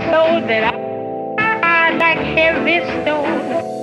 so that I like heavy stone.